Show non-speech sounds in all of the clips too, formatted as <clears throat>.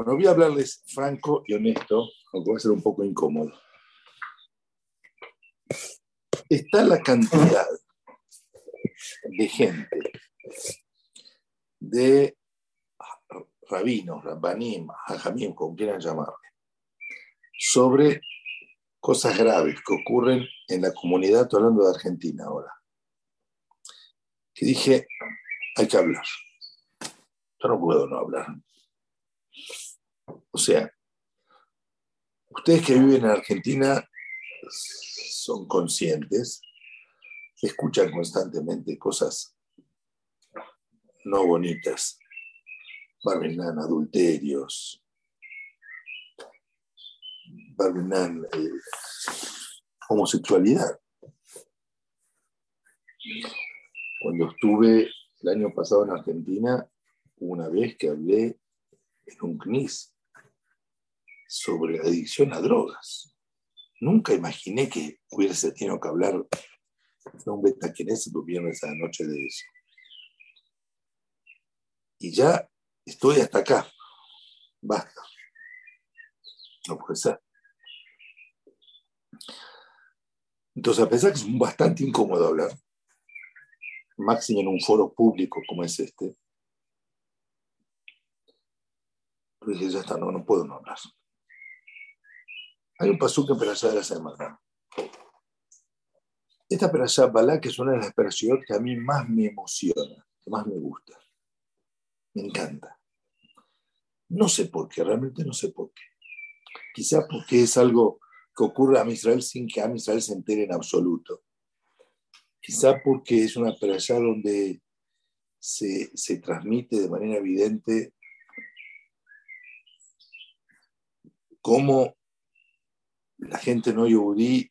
Bueno, voy a hablarles franco y honesto, aunque va a ser un poco incómodo. Está la cantidad de gente, de rabinos, rabbanim, hajamim, como quieran llamarle, sobre cosas graves que ocurren en la comunidad, estoy hablando de Argentina ahora, que dije, hay que hablar. Yo no puedo no hablar. O sea, ustedes que viven en Argentina son conscientes, escuchan constantemente cosas no bonitas, barbinan adulterios, barbinan eh, homosexualidad. Cuando estuve el año pasado en Argentina, una vez que hablé en un CNIS sobre la adicción a drogas. Nunca imaginé que hubiese tenido que hablar de un betaquenese el viernes a la noche de eso. Y ya estoy hasta acá. Basta. No puede ser. Entonces, a pesar que es bastante incómodo hablar, máximo en un foro público como es este, dije, ya está, no, no puedo no hablar. Hay un pasuk en Perashá de la semana. Esta Perashá que es una de las operaciones que a mí más me emociona, que más me gusta. Me encanta. No sé por qué, realmente no sé por qué. Quizá porque es algo que ocurre a Israel sin que a Israel se entere en absoluto. Quizá porque es una perashá donde se, se transmite de manera evidente cómo la gente no yudí,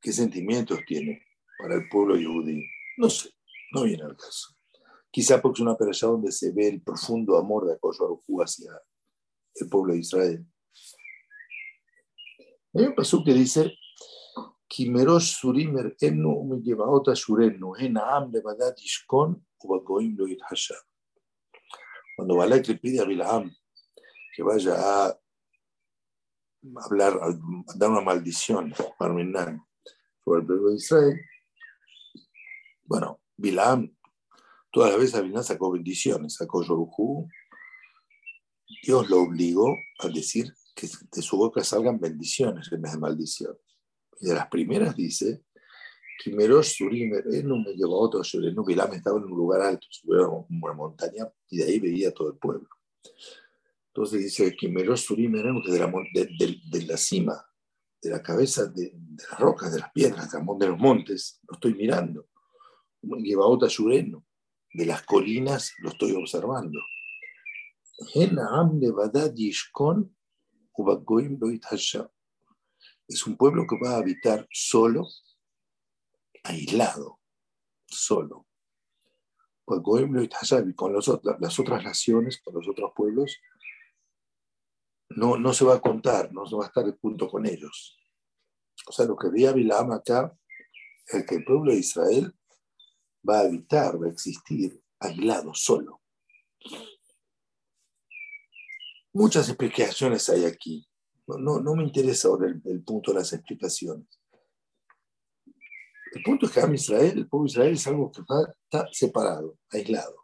qué sentimientos tiene para el pueblo yudí. No sé, no viene al caso. Quizá porque es una perashá donde se ve el profundo amor de Akosh hacia el pueblo de Israel. Hay un pasú que dice, Kimerosh surimer enu me lleva otra surenu, en am levadat ishkon ubagoim lo Cuando Balak le pide a Bilaam que vaya a hablar, dar una maldición sobre el pueblo de Israel, bueno, Bilaam toda la vez Bilaam sacó bendiciones, sacó Yorujú, Dios lo obligó a decir que de su boca salgan bendiciones en vez de maldiciones. Y de las primeras dice, Kimerosh Surimer, él no me llevó a otro Bilam estaba en un lugar alto, subió a una montaña y de ahí veía todo el pueblo. Entonces dice, Kimerosh Surimer, de la, de, de, la cima, de la cabeza de, las rocas, de las piedras, de los montes, lo estoy mirando. Lleva otra Shureno, de las colinas lo estoy observando. Es un pueblo que va a habitar solo, aislado, solo. Con las otras naciones, con los otros pueblos, no, no se va a contar, no se va a estar junto con ellos. O sea, lo que veía Bilam acá es que el pueblo de Israel va a habitar, va a existir aislado, solo. Muchas explicaciones hay aquí. No, no, me interesa ahora el, punto de las explicaciones. El punto es que Israel, el pueblo de Israel es algo que está separado, aislado.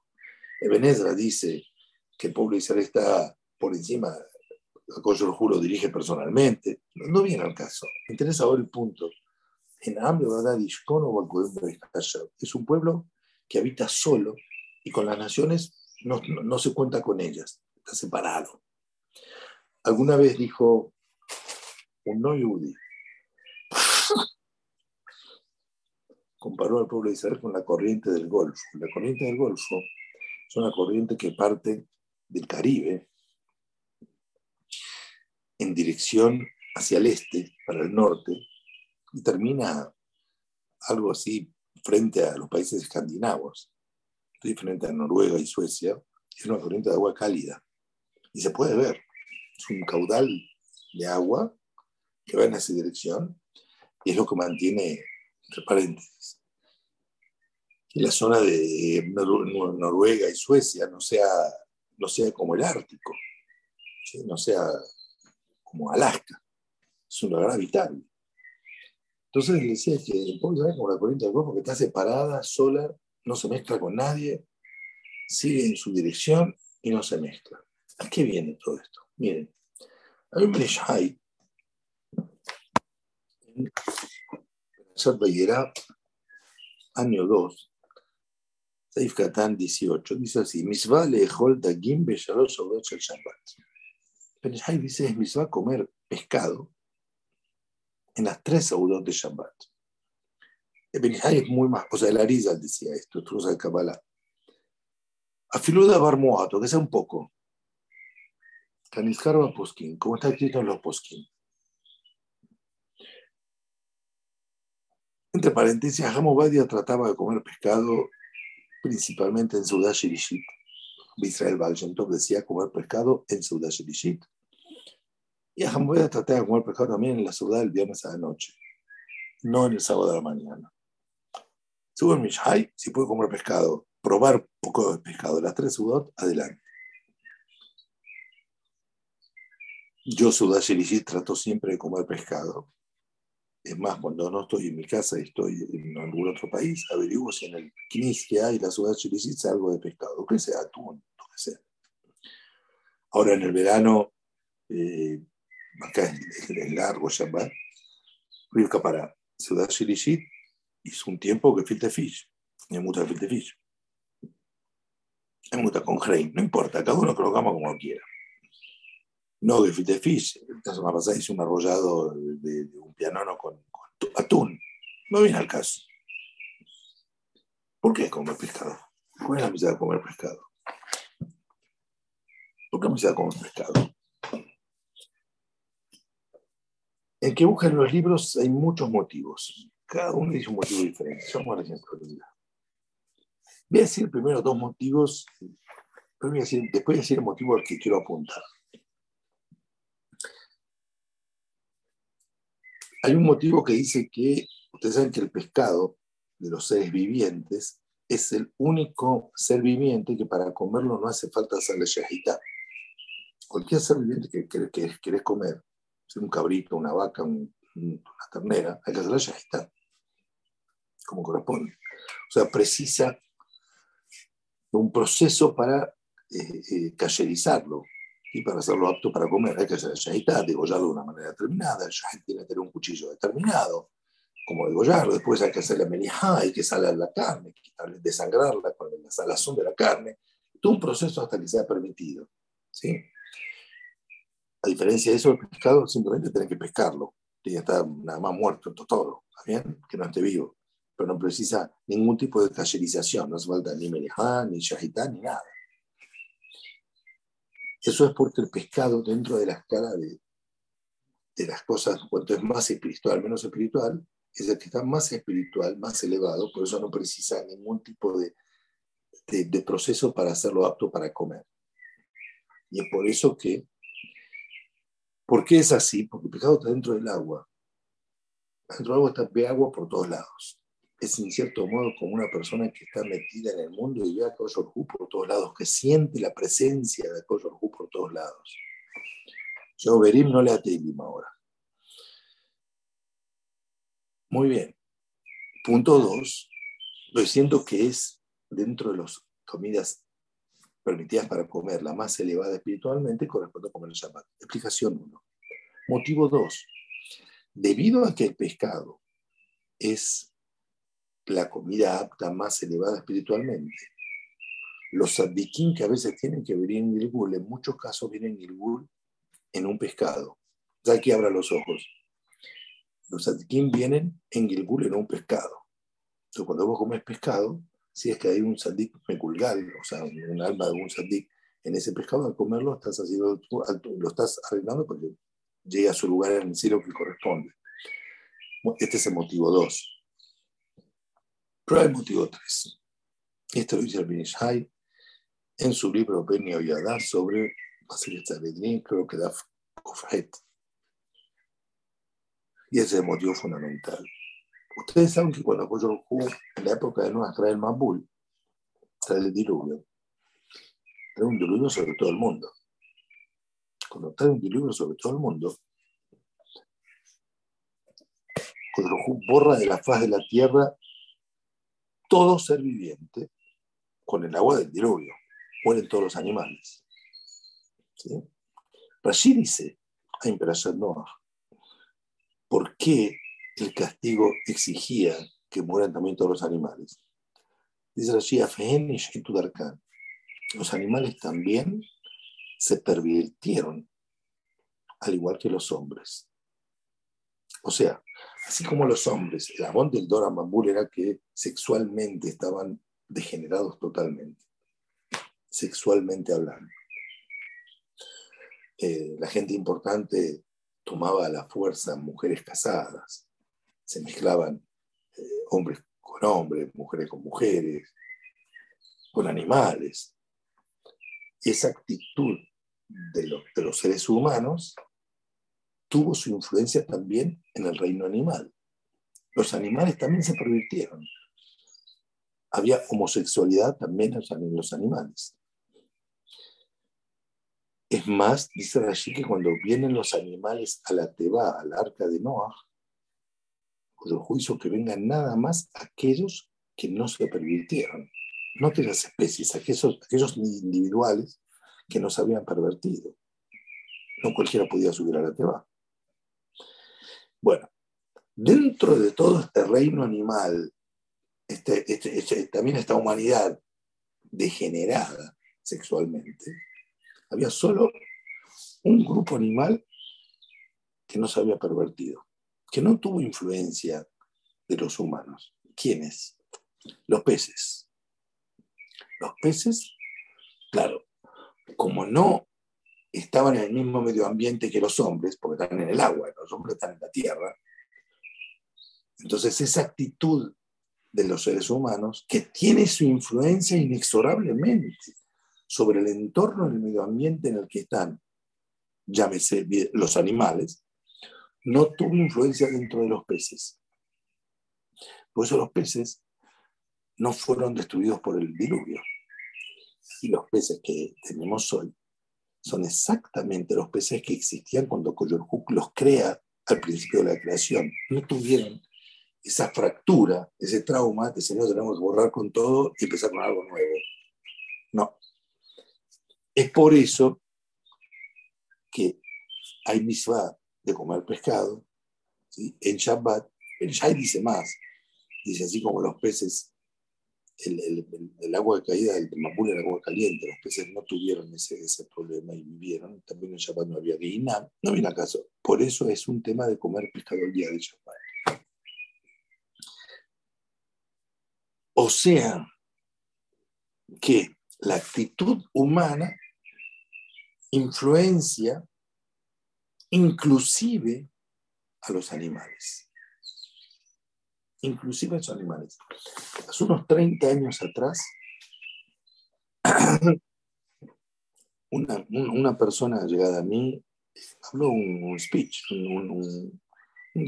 Ebenezer dice que el pueblo de Israel está por encima, Acoyo Juro dirige personalmente. No, viene al caso. Me interesa ahora el punto. En es un pueblo que habita solo y con las naciones no, no se cuenta con ellas, está separado. Alguna vez dijo un no yudí, <laughs> comparó al pueblo de Israel con la corriente del Golfo. La corriente del Golfo es una corriente que parte del Caribe en dirección hacia el este, para el norte, y termina algo así frente a los países escandinavos, frente a Noruega y Suecia, es una corriente de agua cálida. Y se puede ver, es un caudal de agua que va en esa dirección y es lo que mantiene, entre paréntesis, que la zona de Noruega y Suecia no sea, no sea como el Ártico. no sea como Alaska, es un lugar habitable. Entonces le decía que el es como la corriente del cuerpo que está separada, sola, no se mezcla con nadie, sigue en su dirección y no se mezcla. ¿A qué viene todo esto? Miren, hay un Breshai en año 2, Saif Katan 18, dice así: Misva lehol dagim beshalosh obrot shel Shabbat. Breshai dice: es misva comer pescado en las tres saudot de Shabbat. El Benihai es muy más, o sea, el Arizal decía esto, esto usa el Kabbalah. Afiluda Barmoato, que sea un poco. Kanizkarba Poskin, como está escrito en los Poskin. Entre paréntesis, Hamobadia trataba de comer pescado principalmente en Sudá Shirishit. Israel Balshentov decía comer pescado en Sudá Shirishit. Y Hamobadia trataba de comer pescado también en la ciudad el viernes a la noche, no en el sábado de la mañana. Según Mishai, si puede comer pescado, probar poco de pescado, las tres sudot, adelante. Yo, Sudá trato siempre de comer pescado. Es más, cuando no estoy en mi casa y estoy en algún otro país, averiguo si en el Knis que hay, la Sudá Shirishit, algo de pescado, que sea atún, lo que sea. Ahora en el verano, eh, acá es, largo Shabbat, Rivka para Sudá Shirishit, hizo un tiempo que filte fish. Me gusta filte fish. Me gusta con grain, no importa, cada uno lo coma como quiera. No que filte fish. La semana pasada hice un arrollado de, un pianono con, atún. No viene al caso. ¿Por qué comer pescado? ¿Cuál es la necesidad de comer pescado? ¿Por qué necesidad de comer pescado? En que buscan los libros hay muchos motivos. Cada uno dice un motivo diferente. A la Voy a decir primero dos motivos, voy a decir, después voy a decir el motivo al que quiero apuntar. Hay un motivo que dice que, ustedes saben que el pescado de los seres vivientes es el único ser viviente que para comerlo no hace falta hacerle shahita. Cualquier ser viviente que, querés comer, un cabrito, una vaca, una ternera, hay que hacerle shahita como corresponde. O sea, precisa un proceso para eh, eh y para hacerlo apto para comer. Hay que hacer el degollarlo de una manera determinada, el tiene que tener un cuchillo determinado, como degollarlo, después hay que hacer la melijá, hay que salar la carne, desangrarla con la salazón de la carne, todo un proceso hasta que sea permitido. ¿sí? A diferencia de eso, el pescado simplemente tiene que pescarlo, tiene que estar nada más muerto, todo, ¿está bien? Que no esté vivo pero no precisa ningún tipo de cacherización, no hace falta ni meleján, ni shahitán, ni nada. Eso es porque el pescado dentro de la escala de, de las cosas, cuanto es más espiritual, menos espiritual, es el que está más espiritual, más elevado, por eso no precisa ningún tipo de, de, de proceso para hacerlo apto para comer. Y es por eso que, ¿por qué es así? Porque el pescado está dentro del agua. Dentro del agua está ve agua por todos lados es en cierto modo como una persona que está metida en el mundo y ve a Koyor por todos lados, que siente la presencia de Koyor por todos lados. Yo Berim no le Atelim ahora. Muy bien. Punto dos. Lo siento que es dentro de las comidas permitidas para comer, la más elevada espiritualmente corresponde a comer el Shabbat. Explicación uno. Motivo dos. Debido a que el pescado es la comida apta más elevada espiritualmente. Los sadikim que a veces tienen que venir en Gilgul, en muchos casos vienen en Gilgul en un pescado. Ya aquí abra los ojos. Los sadikim vienen en Gilgul en un pescado. Entonces, cuando vos comes pescado, si es que hay un sadik meculgal, o sea, un alma de un sadik en ese pescado, al comerlo estás haciendo, lo estás arreglando porque llega a su lugar en el cielo que corresponde. Este es el motivo 2. Pero hay motivo 3. Esto lo dice el Benishai en su libro Ben Yadá sobre Sanedrín, creo que da Kofhet. Y ese es el motivo fundamental. Ustedes saben que cuando Koyor en la época de Noah, trae el Mambul, trae el diluvio, trae un diluvio sobre todo el mundo. cuando trae un diluvio sobre todo el mundo, cuando borra de la faz de la tierra todo ser viviente con el agua del diluvio. Mueren todos los animales. ¿Sí? Dice, hay Noah, ¿por qué el castigo exigía que mueran también todos los animales? Dice Rashi, los animales también se pervirtieron, al igual que los hombres. O sea, así como los hombres, el abón del Dora Mambul era que sexualmente estaban degenerados totalmente, sexualmente hablando. Eh, la gente importante tomaba la fuerza mujeres casadas, se mezclaban eh, hombres con hombres, mujeres con mujeres, con animales. Y esa actitud de los seres humanos tuvo su influencia también en el reino animal. Los animales también se pervirtieron. Había homosexualidad también en los animales. Es más, dice Rashi que cuando vienen los animales a la Teba, al arca de Noah, por el juicio que vengan nada más aquellos que no se pervirtieron, no aquellas especies, aquellos, aquellos individuales que no se habían pervertido. No cualquiera podía subir a la Teba. Bueno, dentro de todo este reino animal, este, este, este, también esta humanidad degenerada sexualmente, había solo un grupo animal que no se había pervertido, que no tuvo influencia de los humanos. ¿Quiénes? Los peces. Los peces, claro, como no estaban en el mismo medio ambiente que los hombres, porque están en el agua, los hombres están en la tierra. Entonces esa actitud de los seres humanos, que tiene su influencia inexorablemente sobre el entorno del medio ambiente en el que están, llámese los animales, no tuvo influencia dentro de los peces. Por eso los peces no fueron destruidos por el diluvio. Y los peces que tenemos hoy son exactamente los peces que existían cuando Coyorhuk los crea al principio de la creación. No tuvieron esa fractura, ese trauma de Señor tenemos que borrar con todo y empezar con algo nuevo. No. Es por eso que hay misma de comer pescado. En Shabbat, el Shai dice más, dice así como los peces el, agua de caída del Mambul era agua caliente, los peces no tuvieron ese, ese problema y vivieron. También en Shabbat no había Guinam, no viene acaso. Por eso es un tema de comer pescado el día de Shabbat. O sea, que la actitud humana influencia inclusive a los animales inclusive los animales. Hace unos 30 años atrás, <clears throat> una, persona llegada a mí habló un, speech, un, un, un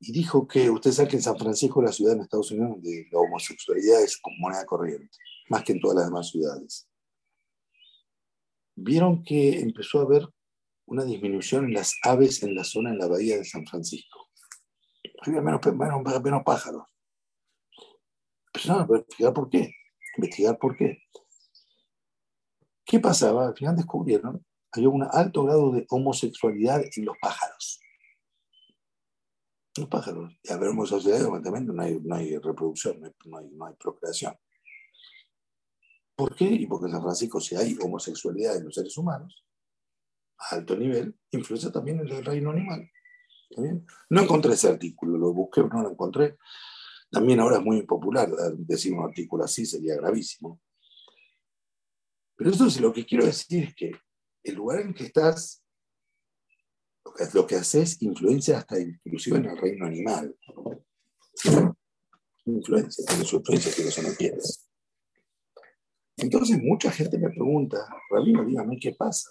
y dijo que usted sabe que en San Francisco, la ciudad en Estados Unidos, donde la homosexualidad es como moneda corriente, más que en todas las demás ciudades. Vieron que empezó a haber una disminución en las aves en la zona, en la bahía de San Francisco había menos, menos, pájaros. Empezaron a investigar por qué. Investigar por qué. ¿Qué pasaba? Al final descubrieron había un alto grado de homosexualidad en los pájaros. Los pájaros. Y ver, homosexualidad, evidentemente no hay, no hay reproducción, no hay, no hay procreación. ¿Por qué? Y porque en San Francisco, si hay homosexualidad en los seres humanos, a alto nivel, influencia también en el reino animal. No encontré ese artículo, lo busqué, no lo encontré. También ahora es muy impopular decir un artículo así, sería gravísimo. Pero eso es lo que quiero decir es que el lugar en que estás, lo que haces influencia hasta inclusive en el reino animal. Influencia, tiene su influencia que eso no quieres. Entonces mucha gente me pregunta, Rabino, dígame qué pasa.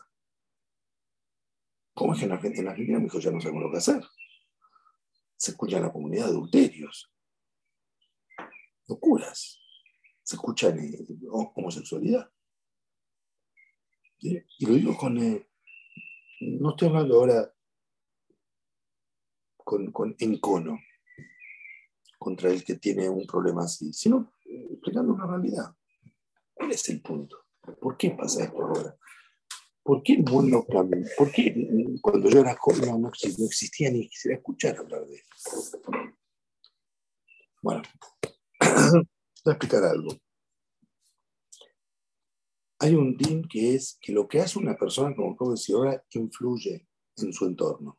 ¿Cómo es que en Argentina, en Argentina mi hijo ya no sabemos lo que hacer? Se escucha en la comunidad de adulterios, locuras, se escucha en homosexualidad. Y lo digo con... Eh, no estoy hablando ahora con, con encono contra el que tiene un problema así, sino explicando una realidad. ¿Cuál es el punto? ¿Por qué pasa esto ahora? ¿Por qué el mundo cambia? ¿Por qué cuando yo era joven no, existía ni quisiera escuchar hablar de esto? Bueno, <clears throat> voy a explicar algo. Hay un din que es que lo que hace una persona, como ahora, influye en su entorno.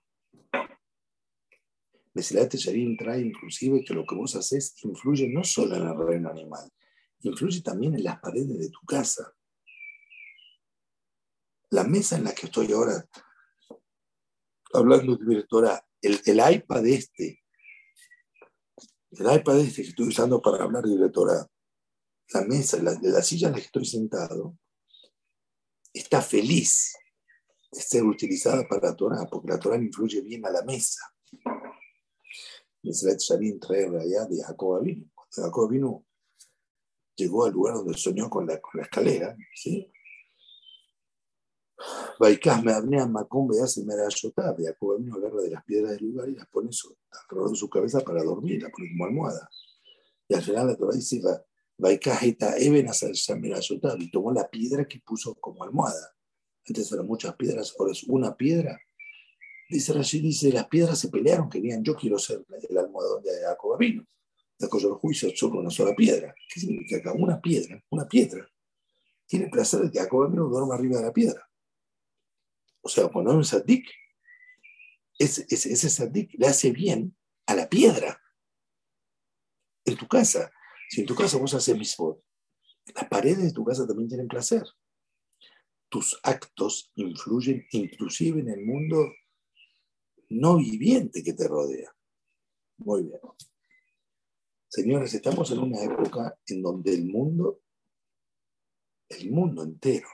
Mesilat Sharim trae inclusive que lo que vos haces influye no solo en el reino animal, influye también en las paredes de tu casa. La mesa en la que estoy ahora hablando directora, el, el iPad este, el iPad este que estoy usando para hablar directora, la mesa, la, la silla en la que estoy sentado, está feliz de ser utilizada para la Torah, porque la Torah influye bien a la mesa. Meseret Shalim trae allá de Jacob. Cuando Jacob llegó al lugar donde soñó con la, con la escalera, ¿sí? Vaikas me abnea macumbe y hace merayotá. Jacob Avinu agarra de las piedras del lugar y las pone alrededor de su cabeza para dormir, las pone como almohada. Y al final la Torah dice, Vaikas eta eben merayotá, y tomó la piedra que puso como almohada. Antes eran muchas piedras, ahora es una piedra Dice Rashid, dice, las piedras se pelearon, querían, yo quiero ser el almohadón de Jacob Avino. Jacob juicio solo una sola piedra. ¿Qué significa acá? Una piedra, una piedra. Tiene placer de que Jacob duerma arriba de la piedra. O sea, cuando hay un sadik, ese, ese, ese le hace bien a la piedra. En tu casa, si en tu casa vos haces misbot, las paredes de tu casa también tienen placer. Tus actos influyen inclusive en el mundo no viviente que te rodea. Muy bien. Señores, estamos en una época en donde el mundo, el mundo entero,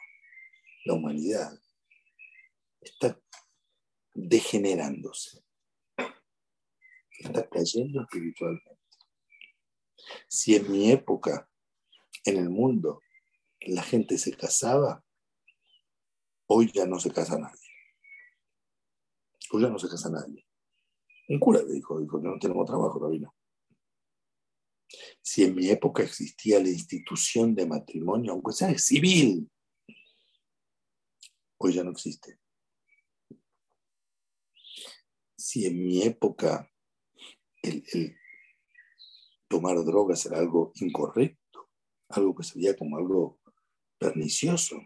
la humanidad, está degenerándose. Está cayendo espiritualmente. Si en mi época, en el mundo, la gente se casaba, hoy ya no se casa nadie ya no se casa nadie. Un cura le dijo, dijo, no tenemos trabajo, rabino. Si en mi época existía la institución de matrimonio, aunque sea civil, hoy ya no existe. Si en mi época el, tomar drogas era algo incorrecto, algo que se como algo pernicioso,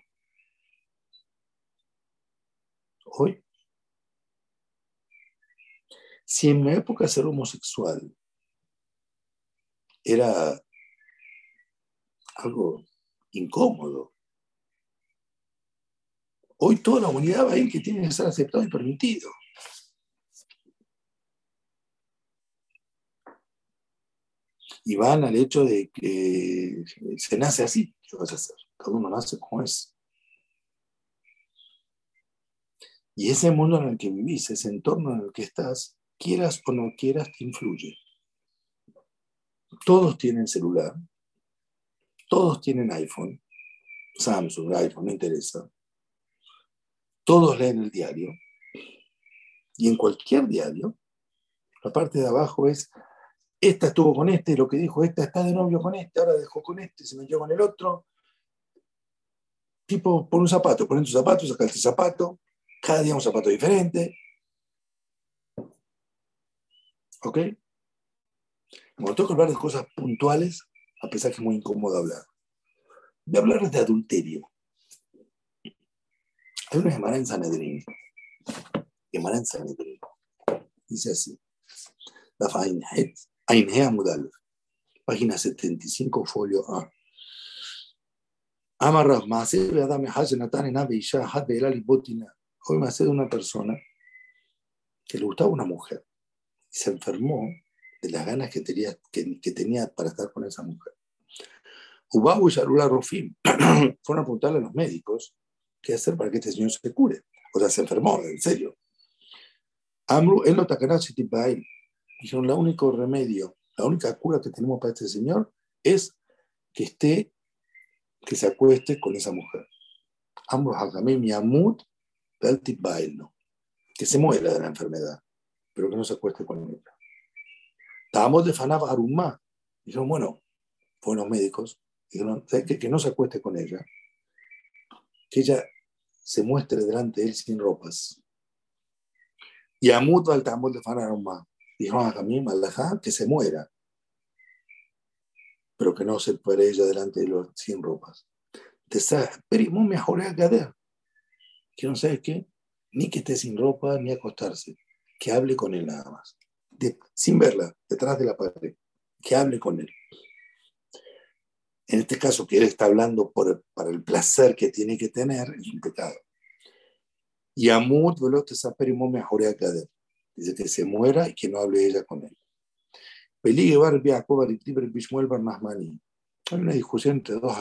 hoy si en mi época ser homosexual era algo incómodo, hoy toda la humanidad va ir que tiene que ser aceptado y permitido. Y van al hecho de que se nace así, ¿qué vas a hacer? Cada uno nace como es. Y ese mundo en el que vivís, ese entorno en el que estás, quieras o no quieras, te influye. Todos tienen celular, todos tienen iPhone, Samsung, iPhone, no interesa. Todos leen el diario. Y en cualquier diario, la parte de abajo es, esta estuvo con este, lo que dijo, esta está de novio con este, ahora dejó con este, se metió con el otro. Tipo, pon un zapato, pon tu zapato, saca el zapato, cada día un zapato diferente, ¿Ok? Como tengo que hablar de cosas puntuales, a pesar que es muy incómodo hablar. Voy a hablar de adulterio. Hay una semana en Sanedrín. Gemara en Sanedrín. Dice así. La Ainhea Mudal. Página 75, folio A. Amarrav, Maaseh Beadame Hajenatan en Abeisha Had Beelali Botina. Hoy me hace de una persona que le gustaba una mujer se enfermó de las ganas que tenía, que, tenía para estar con esa mujer. Ubahu y Sharula Rofim <clears throat> fueron a preguntarle a los médicos qué hacer para que este señor se cure. O sea, se enfermó, en serio. Amru, él lo Dijeron, el único remedio, la única cura que tenemos para este señor es que esté, que se acueste con esa mujer. Ambos Hakamim Yamut, Bailno. Que se muera de la enfermedad, pero que no se acueste con ella. Estábamos de Fanav Arumá. Dijeron, bueno, fueron los médicos, dijeron que, que no se acueste con ella, que ella se muestre delante de él sin ropas. Y Amut al tambor de Fanav Arumá. Dijo a Jamim, que se muera, pero que no se puede ella delante de los sin ropas. Pero me a que no sabe qué, ni que esté sin ropa ni acostarse, que hable con él nada más, sin verla, detrás de la pared, que hable con él. En este caso, que él está hablando por, para el placer que tiene que tener, es un pecado. Y Amut Dice que se muera y que no hable ella con él. Hay una discusión entre dos.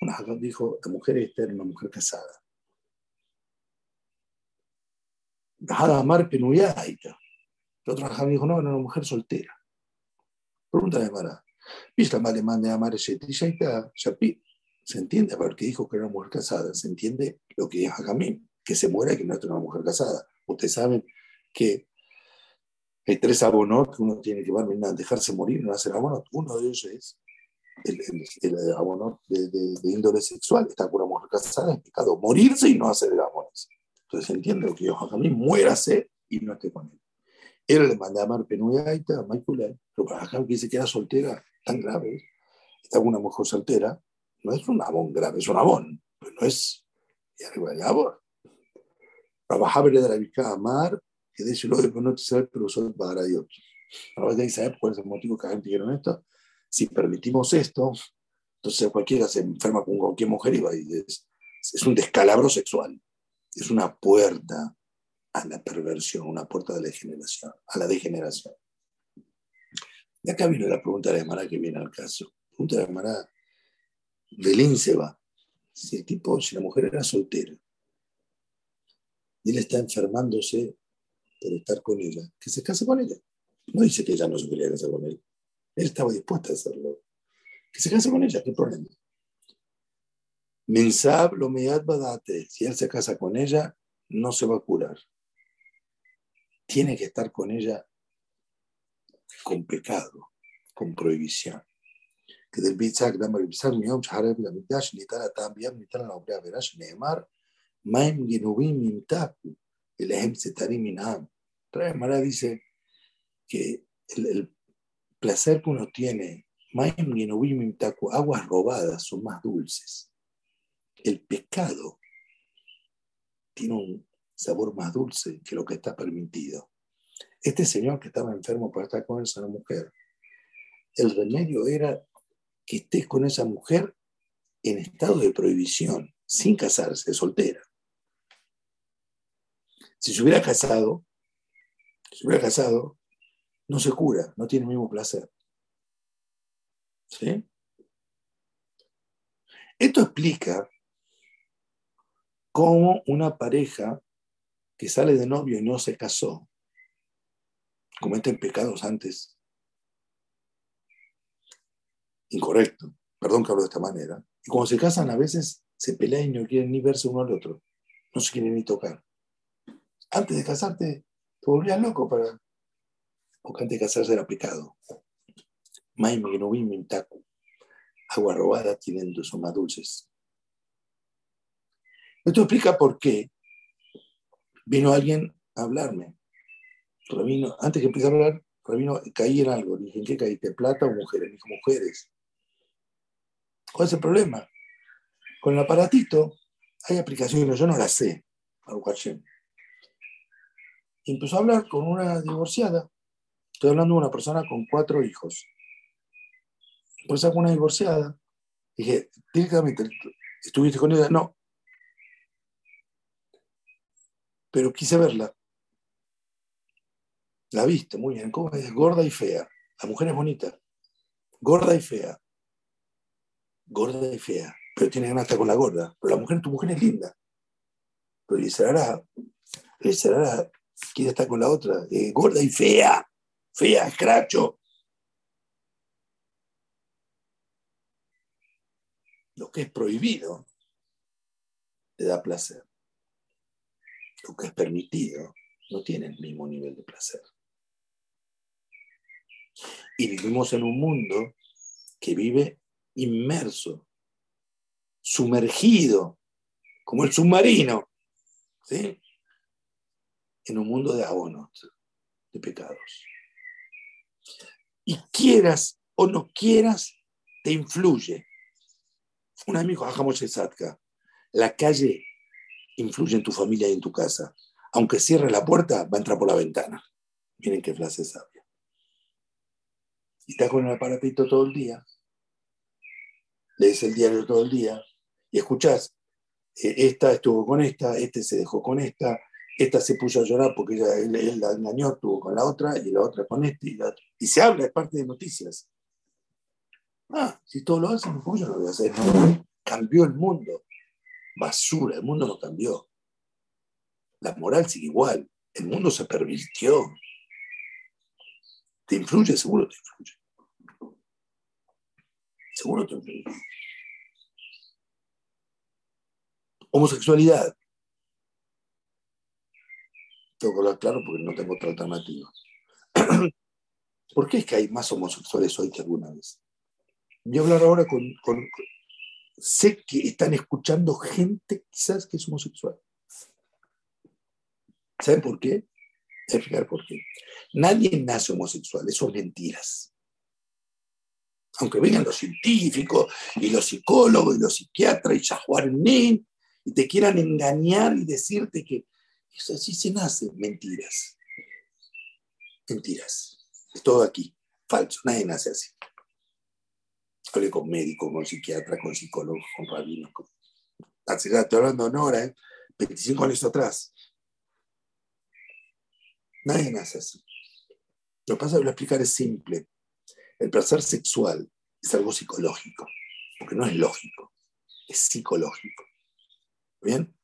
Una dijo, la mujer esta era una mujer casada. Hadamar Penuyaita. El otro hajam dijo, no, era una mujer soltera. Pregunta de Mara. ¿Viste la alemán de Amar? Shapi. Se entiende, porque dijo que era una mujer casada, se entiende lo que es Hajamim, que se muera y que no es una mujer casada. Ustedes saben que hay tres abonot que uno tiene que dejarse morir, no hacer abonot. Uno de ellos es el, el, abonot de, índole sexual. Está con una mujer casada, es pecado morirse y no hacer abonos. Entonces se entiende lo que dijo Hajamim, muérase y no esté con él. Él le manda a amar Penuyaita, a Michael, pero para Hajam que dice que era soltera, tan grave, está con una mujer soltera, no es un abón grave, es un abón, pero no es de abón. Trabajar de la Vizca Amar, que dice lo de no te sabe, pero son para Dios. Ahora dice, ¿cuál es el motivo que gente dijeron esto? Si permitimos esto, entonces cualquiera se enferma con cualquier mujer y va y es, es un descalabro sexual. Es una puerta a la perversión, una puerta de la degeneración, a la degeneración. Y acá viene la pregunta de Mara que viene al caso. Pregunta de Mara Belín se va. Si el tipo, si la mujer era soltera y él está enfermándose por estar con ella, que se case con ella. No dice que ella no se quería casar con él. Él estaba dispuesto a hacerlo. Que se case con ella, ¿qué problema? Mensab lo badate. Si él se casa con ella, no se va a curar. Tiene que estar con ella con pecado, con prohibición. Que del Bitzak, Dama el Bitzak, Miom, Shahareb, la Midash, Nitara, Tambiam, Nitara, la Obrea, Verash, Nehemar, Maim, Ginubim, Mimtaku, el Ehem, Setarim, Inam. Mara dice que el, el placer que uno tiene, Maim, Ginubim, Mimtaku, aguas robadas son más dulces el pecado tiene un sabor más dulce que lo que está permitido. Este señor que estaba enfermo por estar con esa mujer, el remedio era que estés con esa mujer en estado de prohibición, sin casarse, soltera. Si se hubiera casado, se hubiera casado, no se cura, no tiene el mismo placer. ¿Sí? Esto explica cómo una pareja que sale de novio y no se casó cometen pecados antes incorrecto, perdón que hablo de esta manera, y cuando se casan a veces se pelean y no quieren ni verse uno al otro, no se quieren ni tocar. Antes de casarte, te volvías loco para... Porque antes de casarse era pecado. Maime que no vi Agua robada tienen son más dulces. Esto explica por qué vino alguien a hablarme. Rabino, antes que empiece a hablar, Rabino, caí en algo. Dije, ¿en qué caíste? ¿Plata o mujeres? Dijo, mujeres. ¿Cuál es el problema? Con el aparatito hay aplicaciones, yo no las sé, y empezó a hablar con una divorciada. Estoy hablando de una persona con cuatro hijos. Empezó con una divorciada. Dije, directamente, ¿estuviste con ella? No. Pero quise verla. La viste, muy bien. ¿Cómo es? Gorda y fea. La mujer es bonita. Gorda y fea gorda y fea, pero tiene ganas estar con la gorda. Pero la mujer, tu mujer es linda. Pero Yisarara, Yisarara quiere estar con la otra, eh, gorda y fea, fea, escracho. lo que es prohibido te da placer. Lo que es permitido no tiene el mismo nivel de placer. Y vivimos en un mundo que vive inmerso, sumergido, como el submarino, ¿sí? en un mundo de abonos, de pecados. Y quieras o no quieras, te influye. Un amigo, Hajamos Satka, la calle influye en tu familia y en tu casa. Aunque cierre la puerta, va a entrar por la ventana. Miren qué frase sabia. Y estás con el aparatito todo el día. Lees el diario todo el día y escuchás, eh, esta estuvo con esta, este se dejó con esta, esta se puso a llorar porque ella, él, la engañó, estuvo con la otra y la otra con este y la otra. Y se habla, es parte de noticias. Ah, si todos lo hacen, ¿cómo yo no lo voy a hacer? cambió el mundo. Basura, el mundo no cambió. La moral sigue igual. El mundo se pervirtió. ¿Te influye? Seguro te influye. Seguro te influye. Homosexualidad. Tengo que hablar claro porque no tengo otra alternativa. <clears throat> ¿Por qué es que hay más homosexuales hoy que alguna vez? Voy a hablar ahora con, Sé que están escuchando gente quizás que es homosexual. ¿Saben por qué? Explicar por qué. Nadie nace homosexual, eso es mentiras. Aunque vengan los científicos y los psicólogos y los psiquiatras y Shahuarnin y te quieran engañar y decirte que eso así se nace, mentiras. Mentiras. Es todo aquí. Falso. Nadie nace así. Hablé con médicos, con psiquiatras, con psicólogos, con rabinos. Con... Estoy hablando de ahora, ¿eh? 25 años atrás. Nadie nace así. Lo que pasa, lo explicar es simple. El placer sexual es algo psicológico, porque no es lógico, es psicológico. ¿Bien?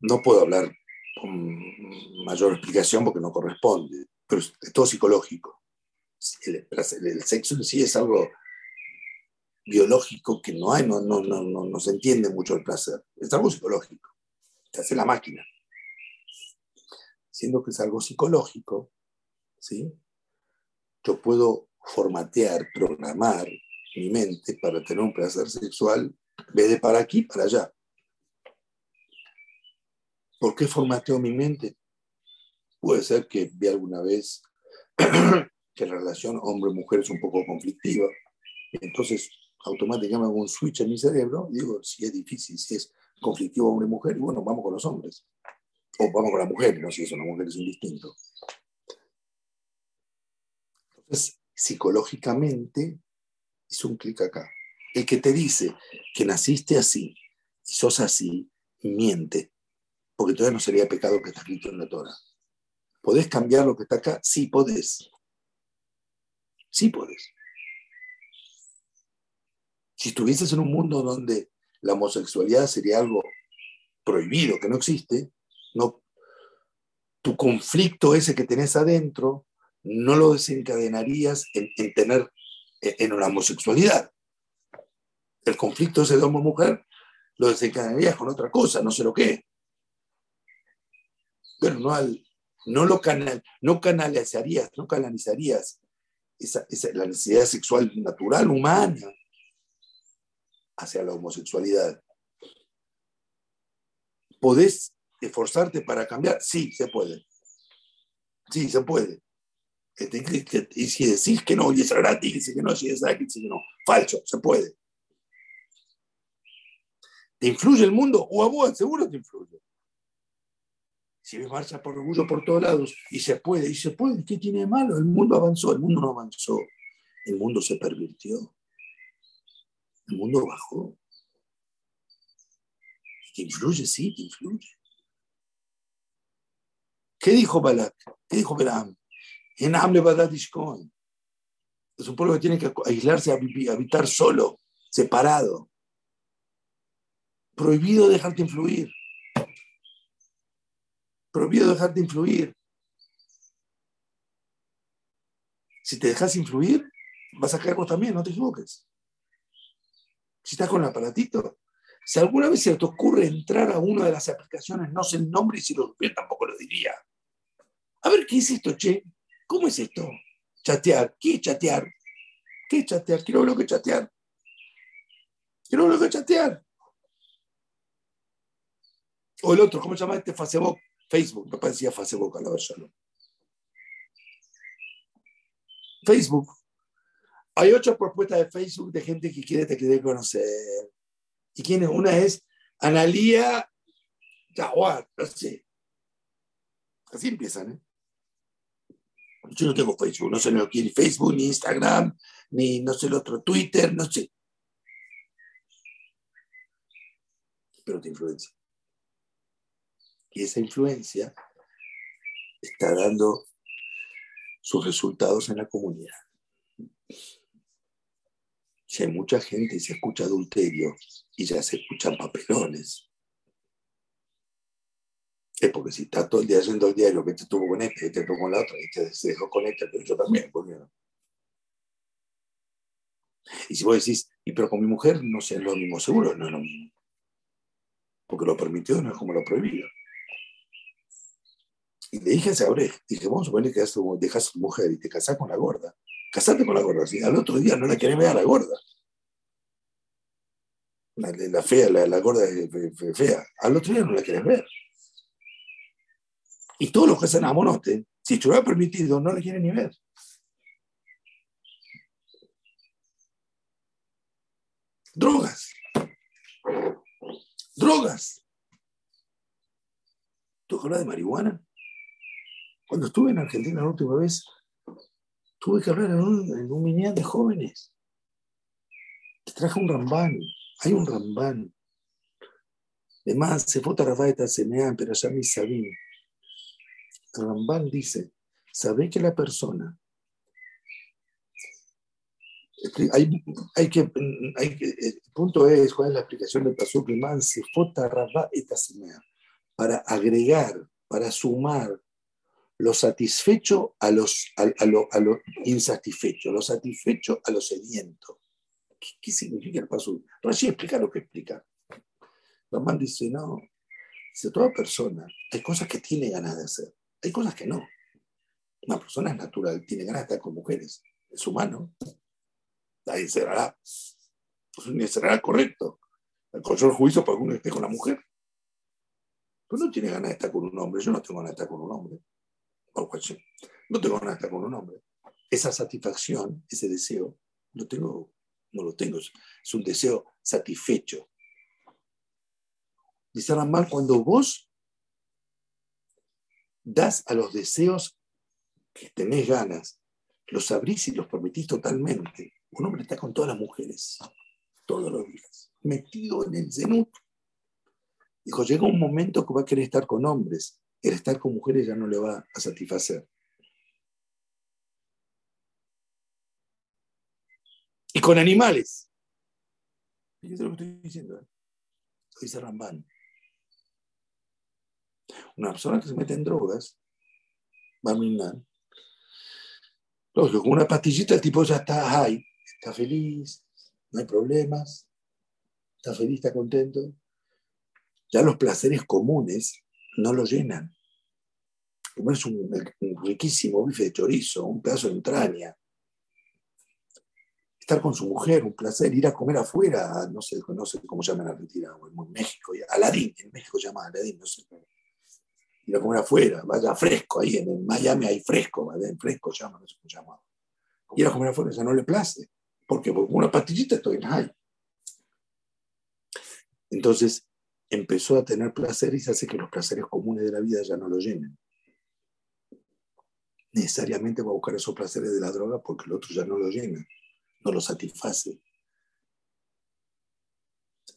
No puedo hablar con mayor explicación porque no corresponde, pero es todo psicológico el, sexo en sí es algo biológico que no hay, no, no, no, no, se entiende mucho el placer. Es algo psicológico, que hace la máquina. Siendo que es algo psicológico, ¿sí? yo puedo formatear, programar mi mente para tener un placer sexual vez de para aquí, para allá. ¿Por qué formateo mi mente? Puede ser que vi alguna vez <clears throat> que la relación hombre-mujer es un poco conflictiva. Entonces, automáticamente hago un switch en mi cerebro y digo, si es difícil, si es conflictivo hombre-mujer, bueno, vamos con los hombres. O vamos con las mujeres, no si es una mujer es indistinto. Entonces, psicológicamente, hizo un clic acá. El que te dice que naciste así y sos así, miente, porque todavía no sería pecado que está escrito en la Torah. ¿Podés cambiar lo que está acá? Sí, podés. Sí puedes. Si estuvieses en un mundo donde la homosexualidad sería algo prohibido, que no existe, no, tu conflicto ese que tenés adentro no lo desencadenarías en, tener en una homosexualidad. El conflicto ese de hombre-mujer lo desencadenarías con otra cosa, no sé lo qué. Pero no, al, no lo canal, no canalizarías, no canalizarías esa, la necesidad sexual natural, humana, hacia la homosexualidad. ¿Podés esforzarte para cambiar? Sí, se puede. Sí, se puede. Y si decís que no, y es gratis, dice que no, si es gratis, dice que no. Falso, se puede. ¿Te influye el mundo? O a vos seguro te influye. Si ves marcha por orgullo por todos lados y se puede, y se puede, ¿qué tiene de malo? El mundo avanzó, el mundo no avanzó, el mundo se pervirtió, el mundo bajó. ¿Te influye? Sí, te influye. ¿Qué dijo Balak? ¿Qué dijo Beram? En Amle. Es un pueblo que tiene que aislarse, habitar solo, separado. Prohibido dejarte influir prohibido dejarte influir. Si te dejas influir, vas a caer vos también, no te equivoques. Si estás con el aparatito, si alguna vez se te ocurre entrar a una de las aplicaciones, no sé el nombre y si lo supiera tampoco lo diría. A ver, ¿qué es esto, che? ¿Cómo es esto? Chatear. ¿Qué es chatear? ¿Qué es chatear? Quiero ver lo que chatear. Quiero ver lo que chatear. O el otro, ¿cómo se llama este Facebook? Facebook, me parecía Facebook a la versión. Facebook. Hay ocho propuestas de Facebook de gente que quiere te quiere conocer. ¿Y quién es? Una es Analía Jaguar, no sé. Así empiezan, ¿eh? Yo no tengo Facebook, no sé lo que ni Facebook, ni Instagram, ni no sé el otro, Twitter, no sé. Pero te influencia. Y esa influencia está dando sus resultados en la comunidad. Si hay mucha gente y se escucha adulterio y ya se escuchan papelones, es porque si está todo el día haciendo el diario que te estuvo con este, que te estuvo con la otra, y te se dejó con este, pero yo también, pues Y si vos decís, y pero con mi mujer no sé, es lo mismo, seguro no es lo mismo. Porque lo permitió no es como lo prohibido. Y le dije a ese dije, vamos a suponer que dejas a tu mujer y te casas con la gorda. Casate con la gorda. Al otro día no la querés ver a la gorda. La, fea, la, gorda fea. Al otro día no la querés ver. Y todos los que hacen a monote, si estuviera permitido, no la quieren ni ver. Drogas. Drogas. ¿Tú hablas de marihuana? Cuando estuve en Argentina la última vez, tuve que hablar en un, en un de jóvenes. Traje un rambán. Hay un rambán. Además, se fue pero ya me sabía. El rambán dice, sabe que la persona hay, hay, que, hay que, el punto es, cuál es la explicación del Pasuk Man se fota esta para agregar, para sumar lo satisfecho a, los, a, lo, a lo insatisfecho, lo satisfecho a lo sediento. ¿Qué, significa el paso? Rashi explica lo que explica. Ramán dice, no, dice, toda persona, hay cosas que tiene ganas de hacer, hay cosas que no. Una persona es natural, tiene ganas de estar con mujeres, es humano. Nadie será, pues, será correcto. El de juicio para que uno esté con la mujer. Pero no tiene ganas de estar con un hombre, yo no tengo ganas de estar con un hombre. No tengo ganas de estar con un hombre. Esa satisfacción, ese deseo, no tengo, no lo tengo. Es un deseo satisfecho. Dice mal cuando vos das a los deseos que tenés ganas, los abrís y los permitís totalmente. Un hombre está con todas las mujeres, todos los días, metido en el zenut. Dijo, llega un momento que va a querer estar con hombres, el estar con mujeres ya no le va a satisfacer. Y con animales. Fíjense lo que estoy diciendo. ¿eh? Dice Rambán. Una persona que se mete en drogas va a minar. Lógico, con una pastillita el tipo ya está high, está feliz, no hay problemas, está feliz, está contento. Ya los placeres comunes no lo llenan. Comerse un, un riquísimo bife de chorizo, un pedazo de entraña, estar con su mujer, un placer, ir a comer afuera, no sé, no sé cómo llaman en Argentina, o en México, Aladín, en México se llama Aladín, no sé. Ir a comer afuera, vaya fresco, ahí en Miami hay fresco, vaya en fresco llama, no sé cómo se llama. Ir a comer afuera, ya no le place. Porque una pastillita estoy en high. Entonces, empezó a tener placer y hace que los placeres comunes de la vida ya no lo llenen. Necesariamente va a buscar esos placeres de la droga porque el otro ya no lo llena, no lo satisface.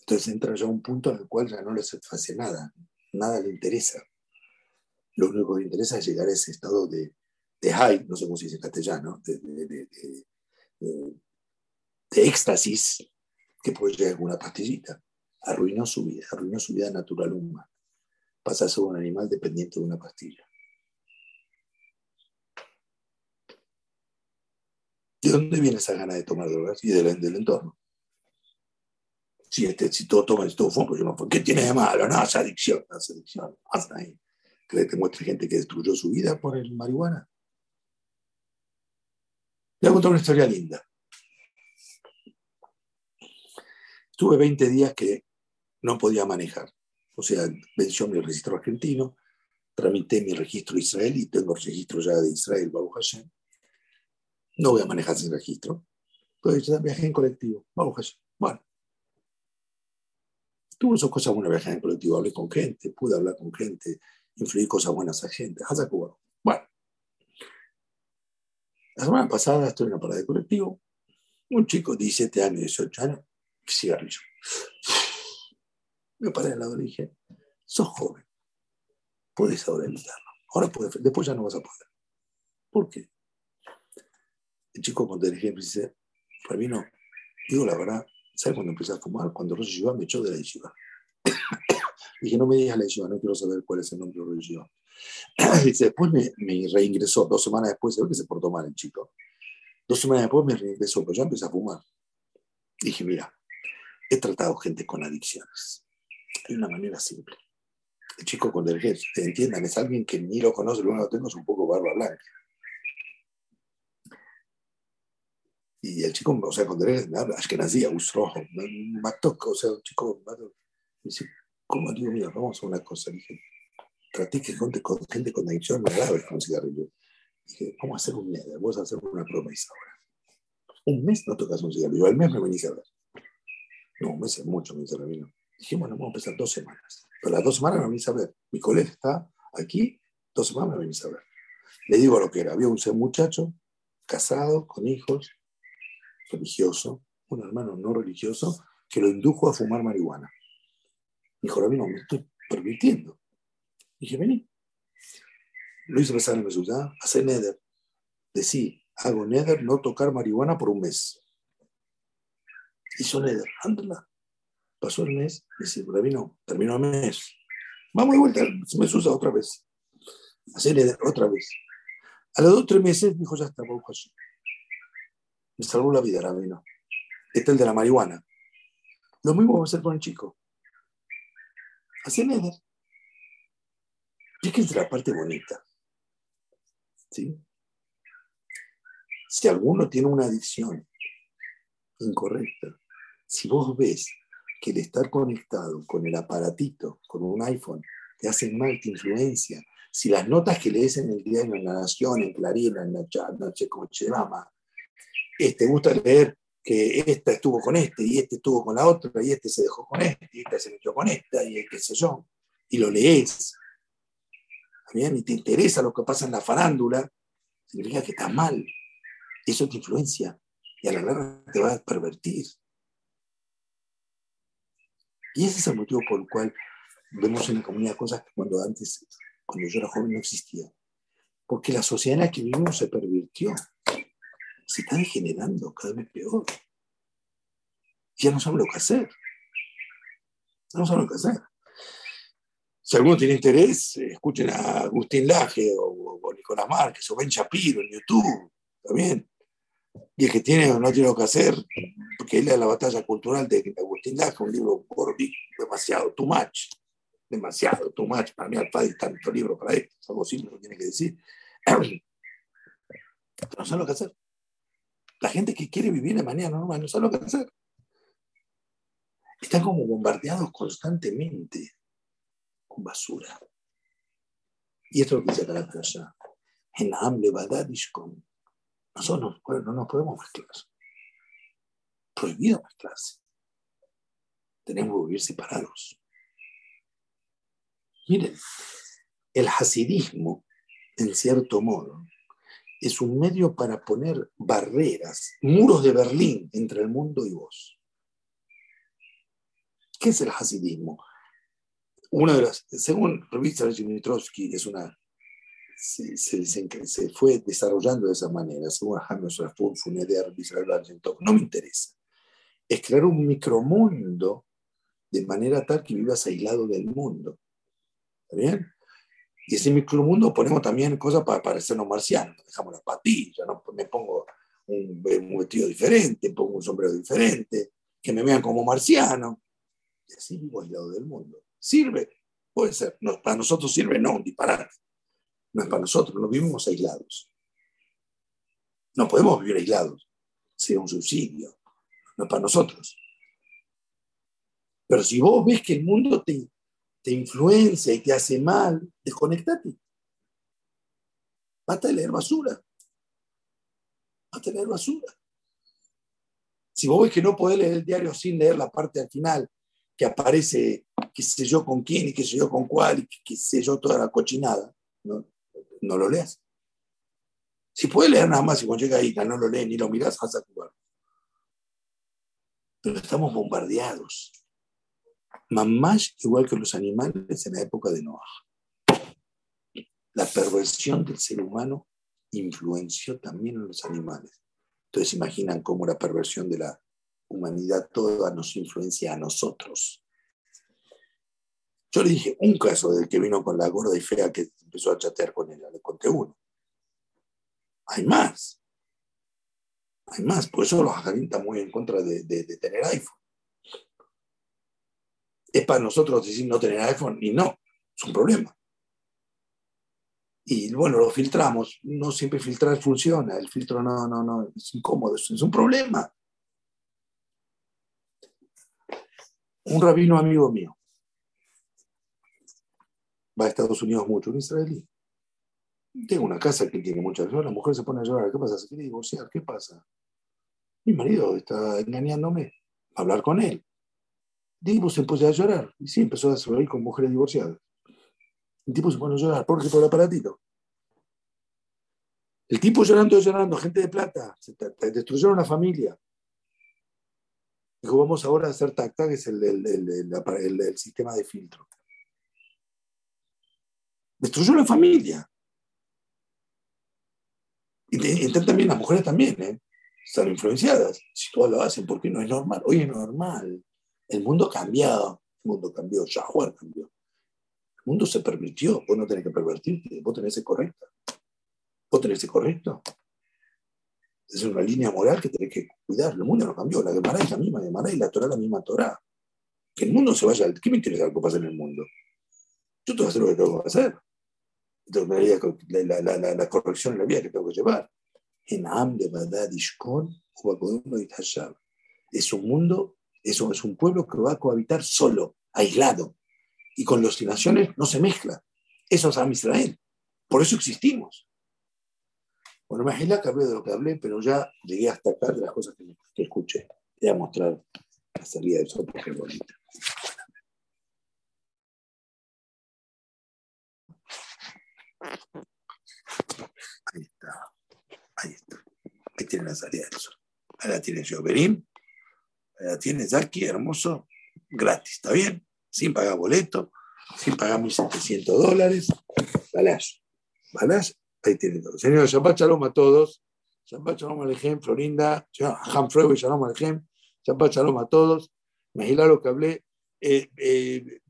Entonces entra ya a un punto en el cual ya no le satisface nada, nada le interesa. Lo único que le interesa es llegar a ese estado de, de high, no sé cómo se dice en castellano, de éxtasis, que puede llegar con una pastillita arruinó su vida, arruinó su vida natural humana. Pasa a un animal dependiente de una pastilla. ¿De dónde viene esa gana de tomar drogas? Y del, del entorno. Si, este, todo toma, si todo fuma, yo no, ¿qué tiene de malo? No, es adicción, no es adicción. Hasta ahí. ¿Crees que muestre gente que destruyó su vida por el marihuana? Le voy a contar una historia linda. Tuve 20 días que no podía manejar. O sea, venció mi registro argentino, tramité mi registro israelí, tengo registro ya de Israel, Baruch Hashem. No voy a manejar sin registro. Entonces ya viajé en colectivo, Baruch Hashem. Bueno. Tuve sus cosas buenas viajar en colectivo, hablé con gente, pude hablar con gente, influí cosas buenas a gente. Bueno. La semana pasada estoy en una parada de colectivo, un chico de 17 años, 18 años, cigarrillo. Me paré al lado y le dije, sos joven, puedes ahora evitarlo. Ahora puedes, después ya no vas a poder. ¿Por qué? El chico con ejemplo dice, para mí no. Digo la verdad, ¿sabes cuando empecé a fumar? Cuando Rosh Yeshiva me echó de la yeshiva. <coughs> dije, no me digas la yeshiva, no quiero saber cuál es el nombre de Rosh Yeshiva. <coughs> Dice, después me, me, reingresó, dos semanas después, se ve que se portó mal el chico. Dos semanas después me reingresó, pero ya empecé a fumar. Dije, mira, he tratado gente con adicciones. Hay una manera simple. El chico con te entiendan, es alguien que ni lo conoce, lo único que tengo es un poco barba blanca. Y el chico, o sea, con derech, me habla, es que nacía, rojo, me toca, o sea, un chico, dice, ¿cómo digo, mira, vamos a una cosa? Dije, practique con, con gente con adicción grave con cigarrillo. Dije, vamos a hacer un mes, vamos a hacer una promesa ahora. Un mes no tocas un cigarrillo, al mes me venís a ver. No, un mes es mucho, me dice Rabino. Dije, bueno, vamos a empezar dos semanas. Pero las dos semanas me venís a ver. Mi colega está aquí, dos semanas me venís a ver. Le digo lo que era. Había un muchacho, casado, con hijos, religioso, un hermano no religioso, que lo indujo a fumar marihuana. Dijo, Rabino, me estoy permitiendo. Dije, vení. Lo hice pasar en Mesudá, hacer neder. Decí, hago neder, no tocar marihuana por un mes. Hizo neder, ándala. Pasó el mes, dice, vino, terminó el mes. Vamos de vuelta, se me usa otra vez. Hacer neder otra vez. A los dos tres meses me dijo, ya está, Me salvó la vida, Rabino. Este es el de la marihuana. Lo mismo vamos a hacer con el chico. Hacer neder. Fíjense la parte bonita. ¿Sí? Si alguno tiene una adicción incorrecta, si vos ves que el estar conectado con el aparatito, con un iPhone, te hacen mal, te influencia, si las notas que lees en el diario, en La Nación, en Clarín, en la sé cómo se llama, te gusta leer que esta estuvo con este, y este estuvo con la otra, y este se dejó con este, y este se metió con esta, y qué sé yo, y lo lees, y te interesa lo que pasa en la farándula, significa que está mal. Eso te influencia y a la larga te va a pervertir. Y ese es el motivo por el cual vemos en la comunidad cosas que cuando antes, cuando yo era joven, no existían. Porque la sociedad en la que vivimos se pervirtió. Se está degenerando cada vez peor. Ya no saben lo que hacer. No saben lo que hacer. Si alguno tiene interés, escuchen a Agustín Laje o, Nicolás Márquez o Ben Shapiro en YouTube, también. Y el que tiene o no tiene lo que hacer, porque lea la batalla cultural de Agustín Laje, un libro por demasiado, too much, demasiado, too much. Para mí, Alfadi, tanto libro para esto, es algo simple, lo tiene que decir. <clears throat> no saben lo que hacer. La gente que quiere vivir de manera normal no sabe lo que hacer. Están como bombardeados constantemente basura. Y esto es lo que dice la allá. En la hambre con Nosotros no, nos podemos mezclar. Prohibido mezclarse. Tenemos que vivir separados. Miren, el hasidismo, en cierto modo, es un medio para poner barreras, muros de Berlín entre el mundo y vos. ¿Qué es el hasidismo? una de las, según revista Dmitrovsky, es una, se, se, se, fue desarrollando de esa manera, según James Funeder, Israel Argentov, no me interesa. Es crear un micromundo de manera tal que vivas aislado del mundo. ¿Está bien? Y ese micromundo ponemos también cosas para parecernos marcianos. Dejamos las patillas, ¿no? me pongo un, vestido diferente, pongo un sombrero diferente, que me vean como marciano. Y así vivo aislado del mundo. ¿Sirve? Puede ser. No, para nosotros sirve, no, un disparate. No es para nosotros, no vivimos aislados. No podemos vivir aislados. Sería un subsidio. No es para nosotros. Pero si vos ves que el mundo te, te influencia y te hace mal, desconectate. Basta de leer basura. Basta de leer basura. Si vos ves que no podés leer el diario sin leer la parte al final, que aparece qué sé yo con quién y qué sé yo con cuál y qué sé yo toda la cochinada, no, no lo leas. Si puedes leer nada más y cuando llega ahí no lo lees ni lo miras, vas a jugar. Pero estamos bombardeados. Más igual que los animales en la época de Noah. La perversión del ser humano influenció también en los animales. Entonces imaginan cómo la perversión de la humanidad toda nos influencia a nosotros. Yo le dije un caso del que vino con la gorda y fea que empezó a chatear con ella, le conté uno. Hay más. Hay más. Por eso los ajarín están muy en contra de, tener iPhone. Es para nosotros decir no tener iPhone y no. Es un problema. Y bueno, lo filtramos. No siempre filtrar funciona. El filtro no, no, no. Es incómodo. Es un problema. Un rabino amigo mío va a Estados Unidos mucho, un israelí. Tengo una casa que tiene muchas horas, la mujer se pone a llorar, ¿qué pasa? ¿Se quiere divorciar? ¿Qué pasa? Mi marido está engañándome, a hablar con él. Tipo se puso a llorar, y sí, empezó a salir con mujeres divorciadas. El tipo se pone a llorar, porque por el aparatito. El tipo llorando, llorando, gente de plata, se destruyeron una familia. Dijo, vamos ahora a hacer tac tac, es el sistema de filtro. Destruyó la familia. Y también las mujeres también, ¿eh? Están influenciadas. Si todas lo hacen, porque no es normal. Hoy es normal. El mundo ha cambiado. El mundo cambió. Yahweh cambió. El mundo se permitió. Vos no tenés que pervertirte. Vos tenés que ser correcta. Vos tenés correcto. Es una línea moral que tenés que cuidar. El mundo no cambió. La Gemara es la misma Gemara y la Torah la misma Torah. Que el mundo se vaya. ¿Qué me interesa lo que pasa en el mundo? Yo tengo que hacer lo que tengo que hacer la, la, la, la, corrección en la vida que tengo que llevar. Es un mundo, eso es un pueblo que va a cohabitar solo, aislado, y con las naciones no se mezcla. Eso es Am Israel. Por eso existimos. Bueno, imagínate que hablé de lo que hablé, pero ya llegué hasta acá de las cosas que, que escuché. Voy a mostrar la salida de eso porque es bonita. Ahí está. Ahí está. Ahí tiene la salida del sol. Ahí la tiene Joverín. Ahí la tiene Zaki, hermoso, gratis. ¿Está bien? Sin pagar boleto, sin pagar 1.700 dólares. Balash. Balash, ahí tiene todo. Señor, Shabbat Shalom a todos. Shabbat Shalom Alejem, Florinda, Han y Shalom Alejem. Shabbat Shalom a todos. Imagina lo que hablé. Eh, eh,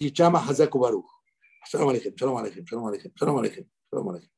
Baruch. Shalom Alejem, Shalom Alejem, Shalom Alejem, Shalom Alejem, Shalom Alejem.